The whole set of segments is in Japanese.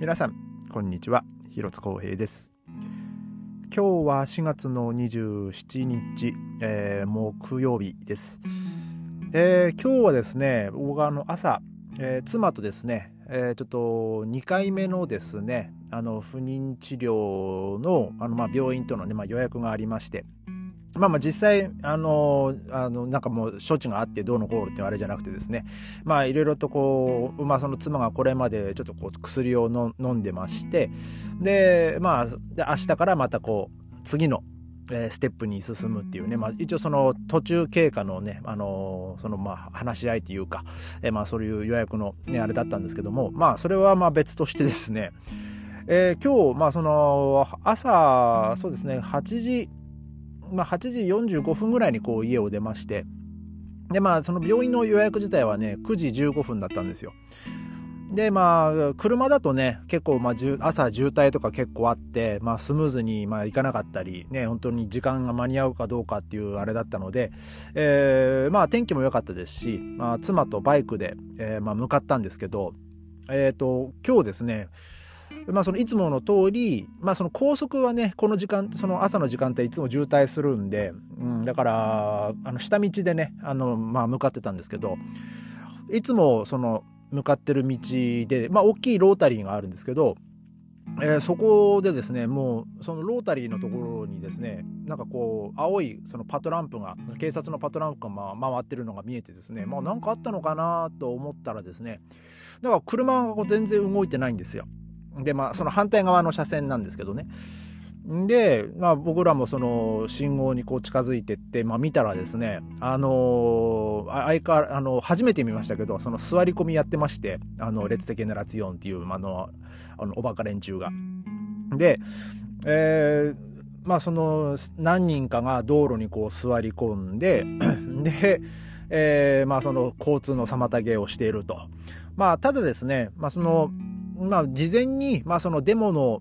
皆さんこんにちは。広津光平です。今日は4月の27日、えー、木曜日です、えー、今日はですね僕はあの朝、えー、妻とですね、えちょっと2回目のですねあの不妊治療のあの、まあ、病院との、ねまあ、予約がありましてまあまあ実際、あの、あの、なんかもう処置があってどうのこうのってあれじゃなくてですね、まあいろいろとこう、まあその妻がこれまでちょっとこう薬をの飲んでまして、で、まあ、で明日からまたこう、次の、えー、ステップに進むっていうね、まあ、一応その途中経過のね、あのー、そのまあ話し合いというか、えー、まあそういう予約のね、あれだったんですけども、まあそれはまあ別としてですね、えー、今日、まあその朝、そうですね、8時、まあ、8時45分ぐらいにこう家を出ましてでまあその病院の予約自体はね9時15分だったんですよ。でまあ車だとね結構まあ朝渋滞とか結構あって、まあ、スムーズにまあ行かなかったりね本当に時間が間に合うかどうかっていうあれだったので、えー、まあ天気も良かったですし、まあ、妻とバイクで、えー、まあ向かったんですけどえっ、ー、と今日ですねまあ、そのいつもの通り、まあ、その高速はねこの時間その朝の時間帯いつも渋滞するんで、うん、だからあの下道でねあの、まあ、向かってたんですけどいつもその向かってる道で、まあ、大きいロータリーがあるんですけど、えー、そこでですねもうそのロータリーのところにですねなんかこう青いそのパトランプが警察のパトランプが回ってるのが見えてですねまあ何かあったのかなと思ったらですねだから車が全然動いてないんですよ。で、まあ、その反対側の車線なんですけどね。で、まあ、僕らもその信号にこう近づいてって、まあ、見たらですね、あのー、相変わらあの初めて見ましたけどその座り込みやってましてあの列的なラツヨンっていうあのあのおバカ連中が。で、えー、まあその何人かが道路にこう座り込んで で、えー、まあその交通の妨げをしていると。まあただですね、まあその、まあ、事前に、まあ、そのデモの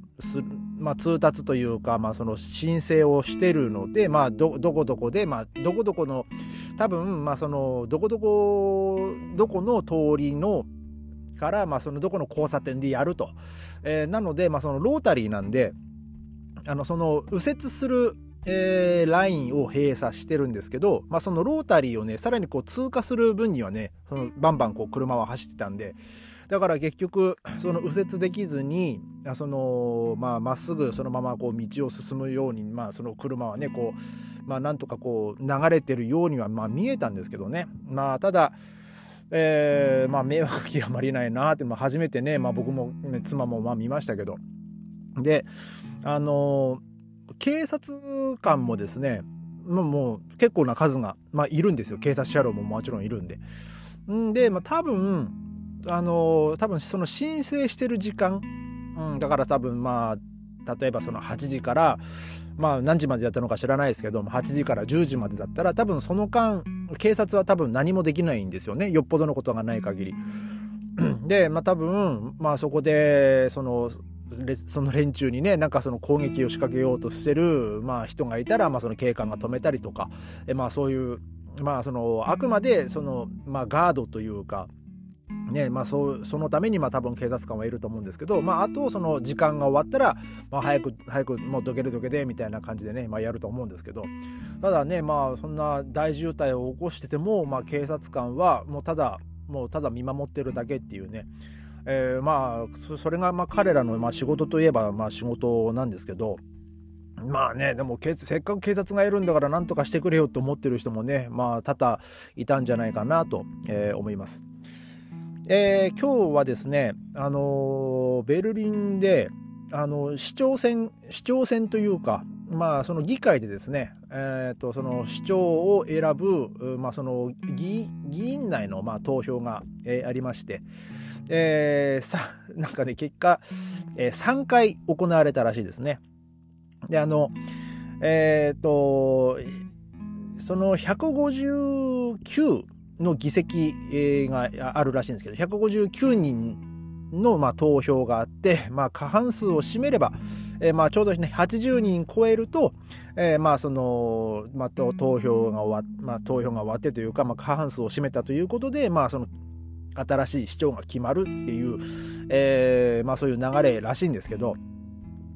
まあ、通達というか、まあ、その申請をしてるので、まあ、どどこどこで、まあ、どこどこの多分、まあ、そのどこどこどこの通りのから、まあ、そのどこの交差点でやると、えー、なので、まあ、そのロータリーなんであのその右折するえー、ラインを閉鎖してるんですけど、まあ、そのロータリーをねさらにこう通過する分にはねそのバンバンこう車は走ってたんでだから結局その右折できずにそのまあまっすぐそのままこう道を進むようにまあその車はねこうまあなんとかこう流れてるようにはまあ見えたんですけどね。まあただえー、まあ迷惑極まりないなって、まあ、初めてね、まあ、僕も、ね、妻もまあ見ましたけど。であのー、警察官もですね、もう結構な数が、まあ、いるんですよ。警察車両ももちろんいるんで。んで、まあ、多分あの多分その申請してる時間、うん、だから多分まあ例えばその8時からまあ何時までやったのか知らないですけども8時から10時までだったら多分その間警察は多分何もできないんですよねよっぽどのことがない限り。でまあ多分まあそこでそのその連中にねなんかその攻撃を仕掛けようとしてる、まあ、人がいたら、まあ、その警官が止めたりとかえ、まあ、そういうまあそのあくまでその、まあ、ガードというかねまあ、そうそのためにまあ多分警察官はいると思うんですけど、まあ、あとその時間が終わったら、まあ、早く早くもうどけるどけでみたいな感じでね、まあ、やると思うんですけどただねまあそんな大渋滞を起こしてても、まあ、警察官はもうただもうただ見守ってるだけっていうね、えー、まあそれがまあ彼らのまあ仕事といえばまあ仕事なんですけど。まあね、でもせっかく警察がいるんだから何とかしてくれよと思ってる人もね、まあ多々いたんじゃないかなと、えー、思います。えー、今日はですね、あのベルリンで、あの市長選市長選というか、まあ、その議会でですね、えーと、その市長を選ぶ、まあ、その議議員内の、まあ、投票が、えー、ありまして、えー、さ なんかね結果、えー、3回行われたらしいですね。であのえっ、ー、とその159の議席があるらしいんですけど、159人のまあ投票があって、まあ、過半数を占めれば、えー、まあちょうどね、80人超えると、投票が終わ、まあ、投票が終わってというか、まあ、過半数を占めたということで、まあその、新しい市長が決まるっていう、えー、まあそういう流れらしいんですけど、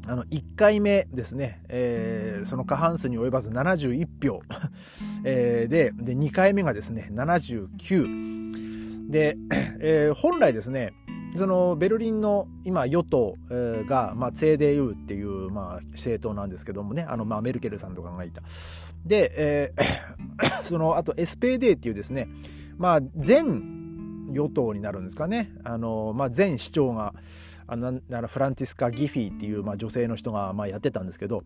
あの、1回目ですね、えー、その過半数に及ばず71票、で、で、2回目がですね、79。で、えー、本来ですね、そのベルリンの今与党が、まあ、CDU っていう、まあ、政党なんですけどもね、あの、まあ、メルケルさんとかがいた。で、えー、その、あと SPD っていうですね、まあ、全与党になるんですかね。あの、まあ、全市長が、あのフランティスカ・ギフィーっていう、まあ、女性の人が、まあ、やってたんですけど、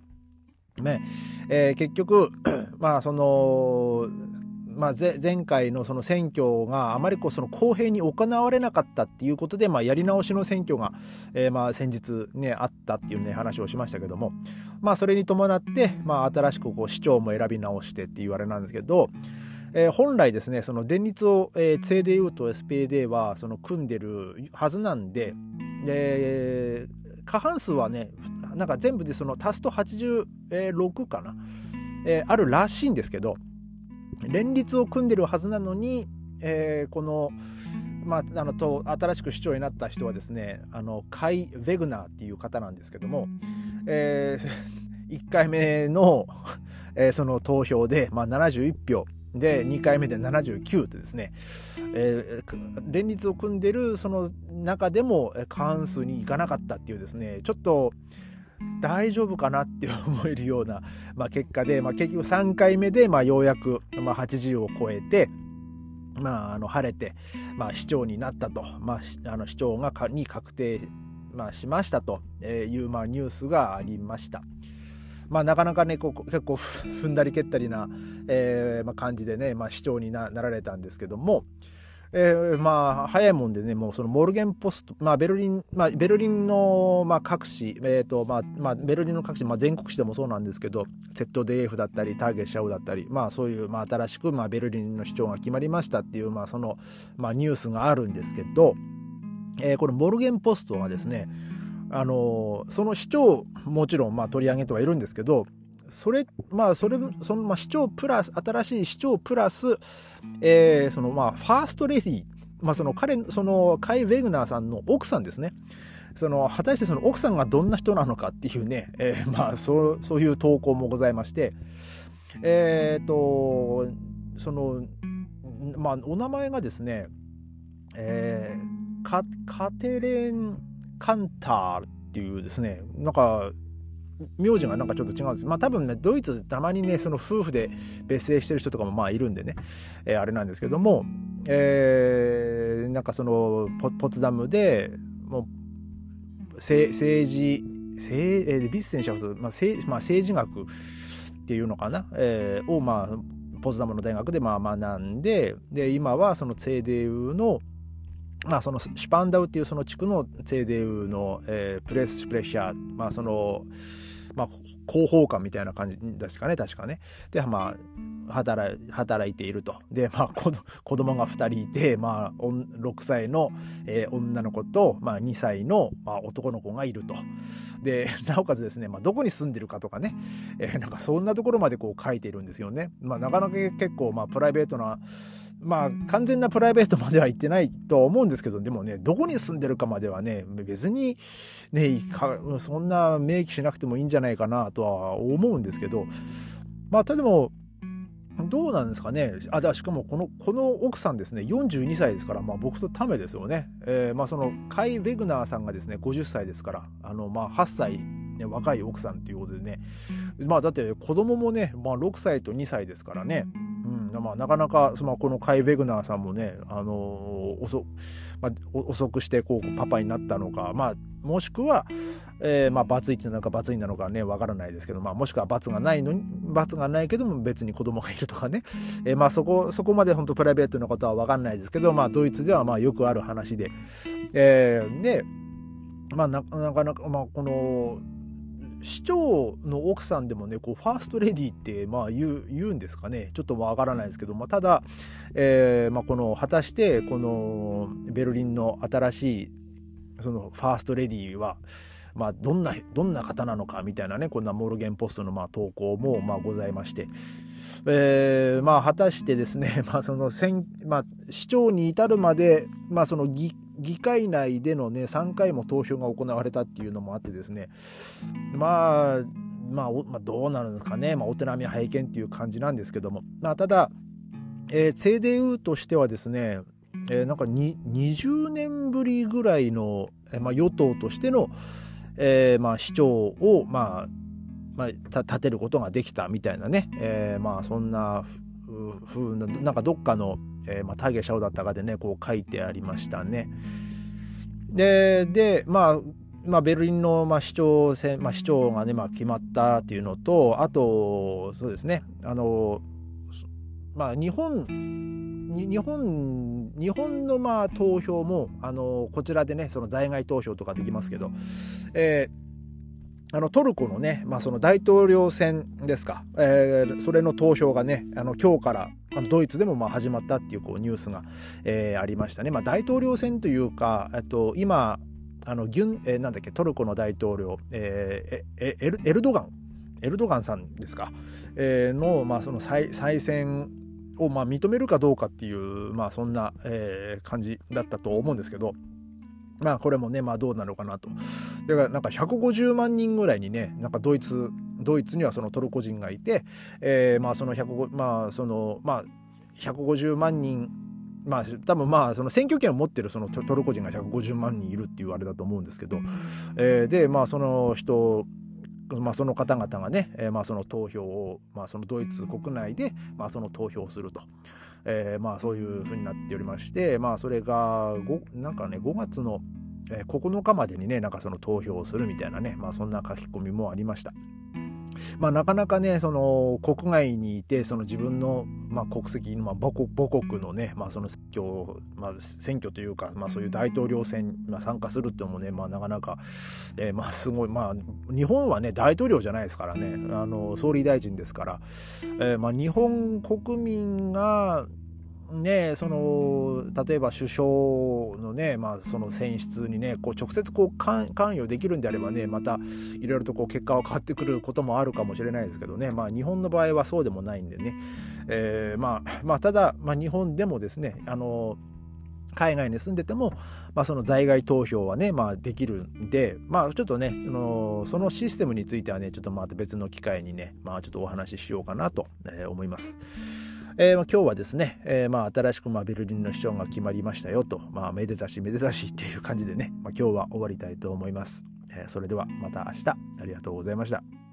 ね。えー、結局、まあ、その、まあ、前回のその選挙があまりこうその公平に行われなかったっていうことで、まあ、やり直しの選挙が、えー、まあ先日ねあったっていうね話をしましたけども、まあ、それに伴って、まあ、新しくこう市長も選び直してっていうあれなんですけど、えー、本来ですねその連立を、えー、CDU と SPD はその組んでるはずなんでで過半数はねなんか全部でその足すと86かな、えー、あるらしいんですけど連立を組んでるはずなのに、えー、この、まあ、あのと新しく市長になった人はですねあのカイ・ヴェグナーっていう方なんですけども、えー、1回目の、え、その投票で、まあ、71票で2回目で79ってですね、えー、連立を組んでるその中でも過半数にいかなかったっていうですねちょっと大丈夫かなって思えるような、まあ、結果で、まあ、結局3回目で、まあ、ようやく、まあ、80を超えて、まあ、あの晴れて、まあ、市長になったと、まあ、あの市長がに確定、まあ、しましたという、まあ、ニュースがありました。まあ、なかなかねこう結構踏んだり蹴ったりな、えーまあ、感じでね、まあ、市長になられたんですけども、えー、まあ早いもんでねもうそのモルゲンポスト、まあ、ベルリン、まあ、ベルリンの、まあ、各市、えーとまあまあ、ベルリンの各市、まあ、全国紙でもそうなんですけど ZDF だったりターゲッシャウだったり、まあ、そういう、まあ、新しく、まあ、ベルリンの市長が決まりましたっていう、まあそのまあ、ニュースがあるんですけど、えー、このモルゲンポストはですねあのその市長もちろんまあ取り上げてはいるんですけどそれ、まあ、それ、その、まあ、市長プラス、新しい市長プラス、えー、その、まあ、ファーストレディ、まあ、その、彼、その、カイ・ウェグナーさんの奥さんですね。その、果たしてその奥さんがどんな人なのかっていうね、えー、まあ、そう、そういう投稿もございまして、えっ、ー、と、その、まあ、お名前がですね、えー、カカテレン・カンターっていうですね、なんか、名字がなんかちょっと違うんです。まあ多分ね、ドイツたまにね、その夫婦で別姓してる人とかもまあいるんでね、えー、あれなんですけども、えー、なんかそのポ、ポツダムで、もう、政治、政、えー、ビスセンシャフト、まあ政、まあ、政治学っていうのかな、えー、をまあ、ポツダムの大学でまあ学んで、で、今はそのセーデウの、まあ、そのシュパンダウっていうその地区のセーデウの、えー、プレスプレッシャー、まあ、その、まあ、広報官みたいな感じですかね、確かね。で、まあ、働働いていると。で、まあ、子子供が2人いて、まあ、6歳の、えー、女の子と、まあ、2歳の、まあ、男の子がいると。で、なおかつですね、まあ、どこに住んでるかとかね、えー、なんかそんなところまでこう書いているんですよね。まあ、なかなか結構、まあ、プライベートな、まあ、完全なプライベートまでは行ってないとは思うんですけど、でもね、どこに住んでるかまではね、別に、ね、そんな明記しなくてもいいんじゃないかなとは思うんですけど、まあ、ただも、どうなんですかね。あ、だしかもこの、この奥さんですね、42歳ですから、まあ僕とためですよね。えー、まあその、カイ・ベグナーさんがですね、50歳ですから、あの、まあ8歳、ね、若い奥さんということでね、まあだって子供もね、まあ6歳と2歳ですからね、うん、まあ、なかなか、その、このカイ・ベグナーさんもね、あの遅、まあ、遅くしてこうパパになったのか、まあ、もしくは、えー、まあ、バツイチなのかバツイなのかね、わからないですけど、まあ、もしくは罰がないのに、罰がないけども別に子供がいるとかね、えー、まあ、そこ、そこまで本当プライベートなことはわかんないですけど、まあ、ドイツではまあ、よくある話で、えー、で、まあ、なかなか、まあ、この、市長の奥さんでもね、こう、ファーストレディって、まあ言う、言うんですかね。ちょっとわからないですけど、まあただ、えー、まあこの、果たして、この、ベルリンの新しい、その、ファーストレディは、まあ、どんなどんな方なのかみたいなねこんなモルゲンポストのまあ投稿もまあございまして、えー、まあ果たしてですね、まあ、その選、まあ、市長に至るまで、まあ、その議議会内でのね3回も投票が行われたっていうのもあってですね。まあまあ、まあ、どうなるんですかね、まあ、お手並み拝見っていう感じなんですけども、まあ、ただ、えー、CDU としてはですね、えー、なんか20年ぶりぐらいの、えー、まあ、与党としての、えーまあ、市長を、まあまあ、立てることができたみたいなね、えー、まあそんなふうななんかどっかの、えーまあ、タゲシャオだったかでねこう書いてありましたね。ででまあまあ、ベルリンの、まあ、市長選、まあ、市長がね、まあ、決まったっていうのと、あと、そうですね、あの、まあ、日本、日本、日本のまあ投票も、あの、こちらでね、その在外投票とかできますけど、えー、あのトルコのね、まあ、その大統領選ですか、えー、それの投票がね、あの今日からあのドイツでもまあ始まったっていうこうニュースが、えー、ありましたね。まあ、大統領選というか、と、今、あのギュン、えー、なんだっけトルコの大統領、えー、エルエルドガンエルドガンさんですか、えー、の,、まあその再再選をまあ認めるかどうかっていう、まあ、そんな、えー、感じだったと思うんですけど。まあこれもね、まあどうなのかなと。だからなんか150万人ぐらいにね、なんかドイツ、ドイツにはそのトルコ人がいて、えー、まあその150、まあその、まあ150万人まあ多分まあその選挙権を持ってるそのトルコ人が150万人いるっていうあれだと思うんですけど、えー、でまあその人まあ、その方々がね、えー、まあその投票を、まあ、そのドイツ国内で、まあ、その投票をすると、えー、まあそういうふうになっておりまして、まあ、それがなんかね5月の9日までにねなんかその投票するみたいなね、まあ、そんな書き込みもありました。まあ、なかなかねその国外にいてその自分の、まあ、国籍、まあ、母国母国のね、まあ、その選挙,、まあ、選挙というか、まあ、そういう大統領選、まあ、参加するっていうのもね、まあ、なかなか、えー、まあすごいまあ日本はね大統領じゃないですからね。あの総理大臣ですから、えーまあ、日本国民がね、その例えば首相のね、まあ、その選出にねこう直接こう関与できるんであればねまたいろいろとこう結果は変わってくることもあるかもしれないですけどね、まあ、日本の場合はそうでもないんでね、えー、まあ、まあただ、まあ、日本でもですねあの海外に住んでても、まあ、その在外投票はね、まあ、できるんで、まあ、ちょっとね、あのそのシステムについてはね、ちょっとまた別の機会にね、まあ、ちょっとお話ししようかなと思います。えー、今日はですね、えー、まあ新しくまあベルリンの市長が決まりましたよと、まあ、めでたしめでたしっていう感じでね、まあ、今日は終わりたいと思います。えー、それではまた明日ありがとうございました。